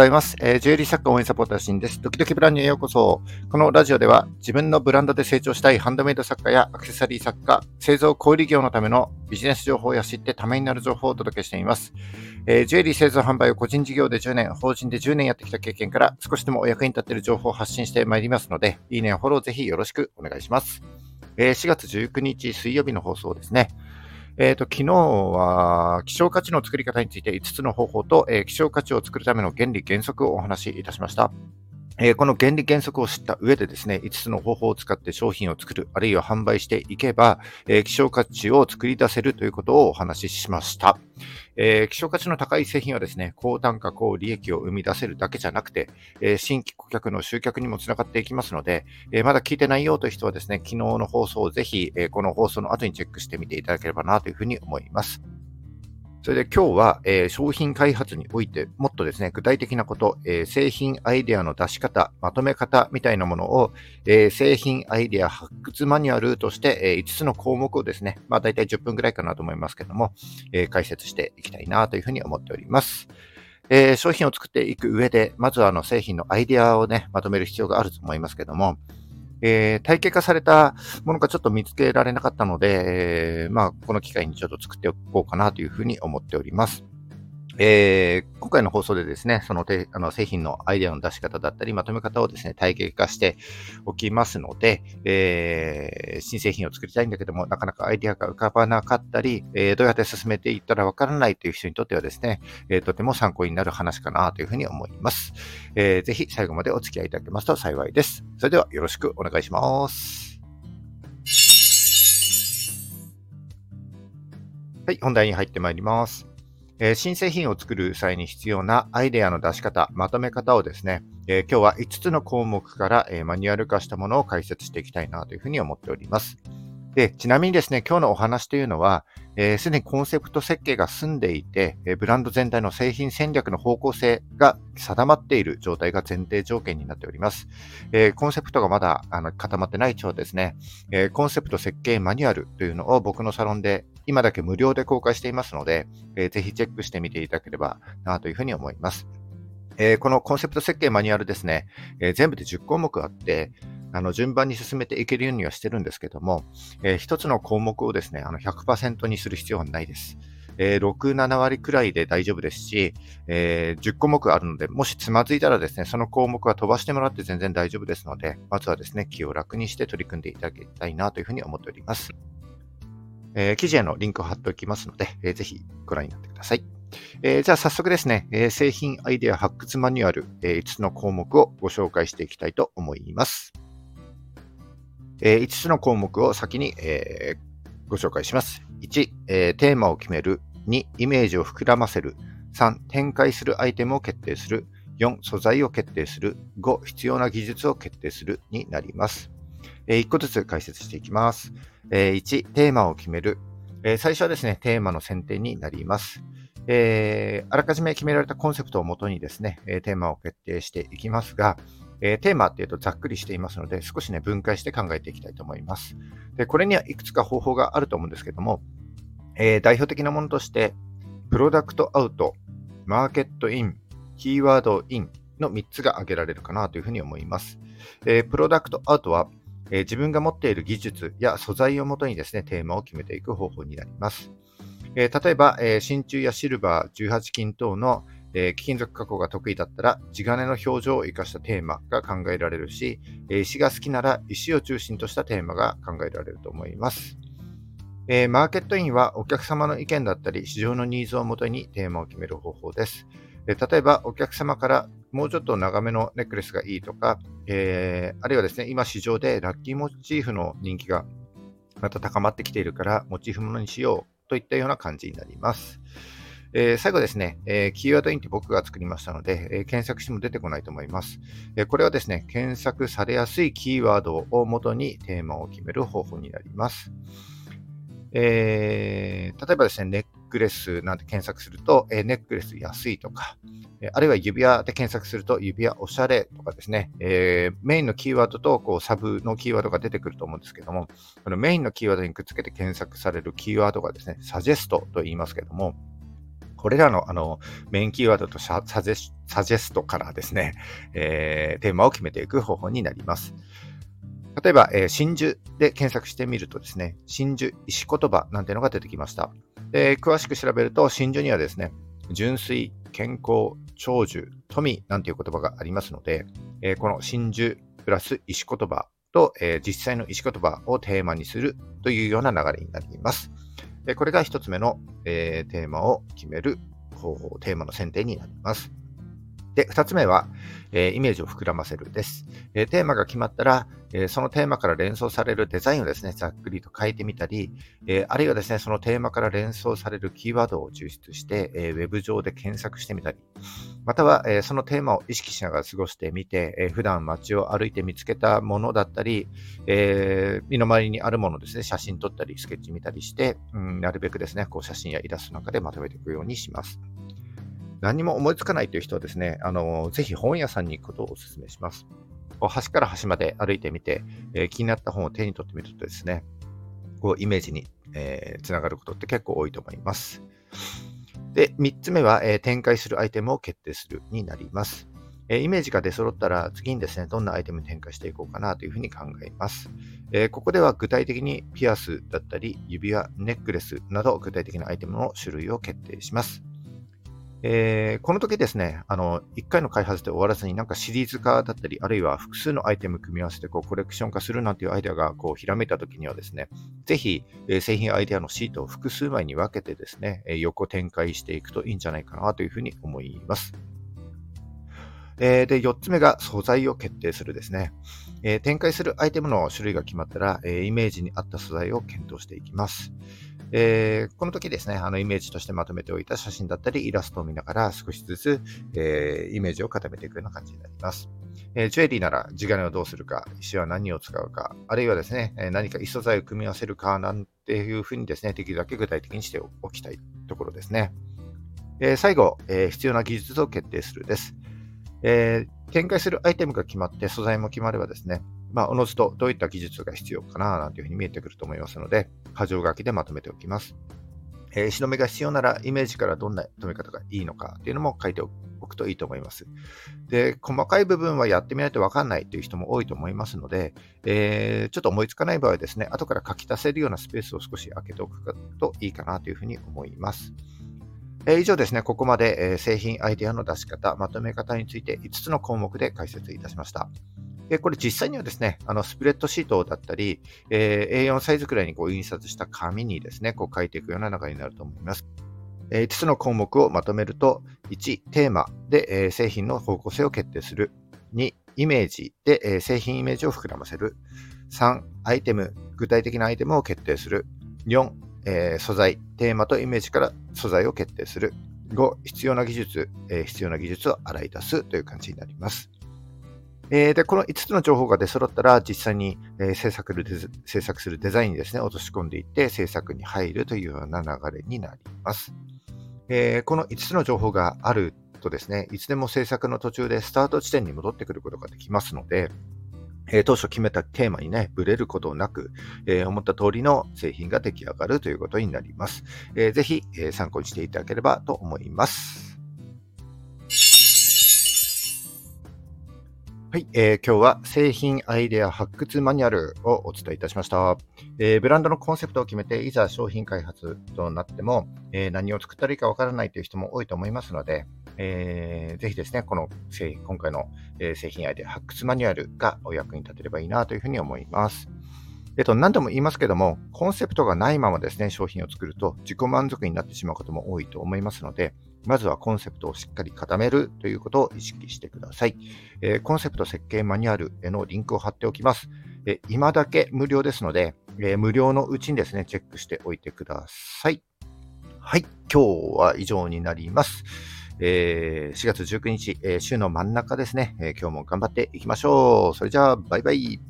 ございます。えー、ジュエリー作家応援サポーターシンです。ドキドキブランニュへようこそ。このラジオでは自分のブランドで成長したいハンドメイド作家やアクセサリー作家、製造小売業のためのビジネス情報や知ってためになる情報をお届けしています。えー、ジュエリー製造販売を個人事業で10年、法人で10年やってきた経験から少しでもお役に立っている情報を発信してまいりますので、いいねやフォローぜひよろしくお願いします。えー、4月19日水曜日の放送ですね。えっ、ー、と、昨日は、希少価値の作り方について5つの方法と、えー、希少価値を作るための原理原則をお話しいたしました。え、この原理原則を知った上でですね、5つの方法を使って商品を作る、あるいは販売していけば、えー、希少価値を作り出せるということをお話ししました。えー、希少価値の高い製品はですね、高単価、高利益を生み出せるだけじゃなくて、え新規顧客の集客にもつながっていきますので、えまだ聞いてないよという人はですね、昨日の放送をぜひ、えこの放送の後にチェックしてみていただければなというふうに思います。それで今日は、えー、商品開発においてもっとですね、具体的なこと、えー、製品アイデアの出し方、まとめ方みたいなものを、えー、製品アイデア発掘マニュアルとして、え5つの項目をですね、まあ大体10分くらいかなと思いますけども、え解説していきたいなというふうに思っております。え商品を作っていく上で、まずはあの製品のアイデアをね、まとめる必要があると思いますけども、えー、体系化されたものがちょっと見つけられなかったので、えー、まあ、この機会にちょっと作っておこうかなというふうに思っております。えー、今回の放送でですね、そのてあの製品のアイデアの出し方だったり、まとめ方をですね、体系化しておきますので、えー、新製品を作りたいんだけども、なかなかアイデアが浮かばなかったり、えー、どうやって進めていったらわからないという人にとってはですね、え、とても参考になる話かなというふうに思います。えー、ぜひ最後までお付き合いいただけますと幸いです。それではよろしくお願いします。はい、本題に入ってまいります。え、新製品を作る際に必要なアイデアの出し方、まとめ方をですね、え、今日は5つの項目から、え、マニュアル化したものを解説していきたいなというふうに思っております。で、ちなみにですね、今日のお話というのは、す、えー、で、にコンセプト設計が済んでいて、え、ブランド全体の製品戦略の方向性が定まっている状態が前提条件になっております。えー、コンセプトがまだあの固まってない人ですね、えー、コンセプト設計マニュアルというのを僕のサロンで今だけ無料で公開していますので、えー、ぜひチェックしてみていただければなというふうに思います。えー、このコンセプト設計マニュアルですね、えー、全部で10項目あって、あの順番に進めていけるようにはしてるんですけども、えー、一つの項目をですね、あの100%にする必要はないです。えー、6、7割くらいで大丈夫ですし、えー、10項目あるので、もしつまずいたらですね、その項目は飛ばしてもらって全然大丈夫ですので、まずはですね、気を楽にして取り組んでいただきたいなというふうに思っております。えー、記事へのリンクを貼っておきますので、えー、ぜひご覧になってください。えー、じゃあ早速ですね、えー、製品アイデア発掘マニュアル、えー、5つの項目をご紹介していきたいと思います。えー、5つの項目を先に、えー、ご紹介します。1、えー、テーマを決める。2、イメージを膨らませる。3、展開するアイテムを決定する。4、素材を決定する。5、必要な技術を決定するになります。えー、1個ずつ解説していきます。えー、1、テーマを決める。えー、最初はですね、テーマの選定になります。えー、あらかじめ決められたコンセプトをもとにですね、えテーマを決定していきますが、えー、テーマっていうとざっくりしていますので、少しね、分解して考えていきたいと思います。で、これにはいくつか方法があると思うんですけども、え、代表的なものとして、プロダクトアウト、マーケットイン、キーワードインの3つが挙げられるかなというふうに思います。え、プロダクトアウトは、えー、自分が持っている技術や素材をもとにですね、テーマを決めていく方法になります。えー、例えば、えー、真鍮やシルバー、18金等のえ、貴金属加工が得意だったら、地金の表情を生かしたテーマが考えられるし、え、石が好きなら石を中心としたテーマが考えられると思います。え、マーケットインはお客様の意見だったり、市場のニーズをもとにテーマを決める方法です。例えば、お客様からもうちょっと長めのネックレスがいいとか、えあるいはですね、今市場でラッキーモチーフの人気がまた高まってきているから、モチーフものにしようといったような感じになります。えー、最後ですね、えー、キーワードインって僕が作りましたので、えー、検索しても出てこないと思います、えこれはですね、検索されやすいキーワードをもとにテーマを決める方法になります。え例えばですね、ネックレスなんて検索すると、えネックレス安いとか、えあるいは指輪で検索すると指輪おしゃれとかですね、えメインのキーワードとこうサブのキーワードが出てくると思うんですけども、このメインのキーワードにくっつけて検索されるキーワードがですね、サジェストと言いますけども、これらのあのメインキーワードとサジェサジェストからですね、えー、テーマを決めていく方法になります。例えば、えー、真珠で検索してみるとですね、真珠、石言葉なんてのが出てきました。で詳しく調べると、真珠にはですね、純粋、健康、長寿、富なんていう言葉がありますので、えー、この真珠プラス石言葉と、えー、実際の石言葉をテーマにするというような流れになります。これが一つ目の、えー、テーマを決める方法、テーマの選定になります。で、二つ目は、えー、イメージを膨らませるです。えー、テーマが決まったら、えー、そのテーマから連想されるデザインをですね、ざっくりと書いてみたり、えあるいはですね、そのテーマから連想されるキーワードを抽出して、えウェブ上で検索してみたり、または、えそのテーマを意識しながら過ごしてみて、え普段街を歩いて見つけたものだったり、え身の回りにあるものですね、写真撮ったり、スケッチ見たりして、うん、なるべくですね、こう写真やイラストなんかでまとめていくようにします。何も思いつかないという人はですね、あの、ぜひ本屋さんに行くことをお勧めします。端から端まで歩いてみて、えー、気になった本を手に取ってみるとですね、こうイメージに、えー、つながることって結構多いと思います。で、3つ目は、えー、展開するアイテムを決定するになります。えイメージが出揃ったら次にですね、どんなアイテムに展開していこうかなというふうに考えます。えここでは具体的にピアスだったり、指輪、ネックレスなど具体的なアイテムの種類を決定します。えー、この時ですね、あの、1回の開発で終わらずになんかシリーズ化だったり、あるいは複数のアイテム組み合わせてこうコレクション化するなんていうアイデアがこうひらめいた時にはですね、ぜひ、え、製品アイデアのシートを複数枚に分けてですね、え、横展開していくといいんじゃないかなというふうに思います。え、で、4つ目が素材を決定するですね。え、展開するアイテムの種類が決まったら、え、イメージに合った素材を検討していきます。えー、この時ですね、あのイメージとしてまとめておいた写真だったりイラストを見ながら少しずつ、えー、イメージを固めていくような感じになります。えー、ジュエリーなら地金をどうするか、石は何を使うか、あるいはですね、え何か異素材を組み合わせるかなんていうふうにですね、できるだけ具体的にしておきたいところですね。え、最後、え、必要な技術を決定するです。え、展開するアイテムが決まって素材も決まればですね、まあ、おのずとどういった技術が必要かななんていうふうに見えてくると思いますので、箇条書きでまとめておきます。えー、石止めが必要なら、イメージからどんな止め方がいいのかっていうのも書いておくといいと思います。で、細かい部分はやってみないとわかんないという人も多いと思いますので、えー、ちょっと思いつかない場合ですね、後から書き足せるようなスペースを少し空けておくといいかなというふうに思います。え以上ですね、ここまで、え製品アイデアの出し方、まとめ方について5つの項目で解説いたしました。えこれ実際にはですね、あのスプレッドシートだったり、え、A4 サイズくらいにこう印刷した紙にですね、こう書いていくような流れになると思います。え5つの項目をまとめると、1、テーマで、え製品の方向性を決定する。2、イメージで、え製品イメージを膨らませる。3、アイテム、具体的なアイテムを決定する。4、えー、素材、テーマとイメージから素材を決定する。5、必要な技術、え、必要な技術を洗い出すという感じになります。えー、で、この5つの情報が出揃ったら、実際に、えー、制作制作するデザインにですね、落とし込んでいって制作に入るというような流れになります。えー、この5つの情報があるとですね、いつでも制作の途中でスタート地点に戻ってくることができますので、え当初決めたテーマにね、ブレることなく、えー、思った通りの製品が出来上がるということになります。えー、ぜひ、え参考にしていただければと思います。はい、えー、今日は製品アイデア発掘マニュアルをお伝えいたしました。えー、ブランドのコンセプトを決めて、いざ商品開発となっても、えー、何を作ったらいいかわからないという人も多いと思いますので、えー、ぜひですね、この製今回の、え製品アイデア発掘マニュアルがお役に立てればいいなというふうに思います。えっと、何度も言いますけども、コンセプトがないままですね、商品を作ると自己満足になってしまうことも多いと思いますので、まずはコンセプトをしっかり固めるということを意識してください。えー、コンセプト設計マニュアルへのリンクを貼っておきます。えー、今だけ無料ですので、えー、無料のうちにですね、チェックしておいてください。はい、今日は以上になります。えー、4月19日、え、週の真ん中ですね、え、今日も頑張っていきましょう。それじゃあ、バイバイ。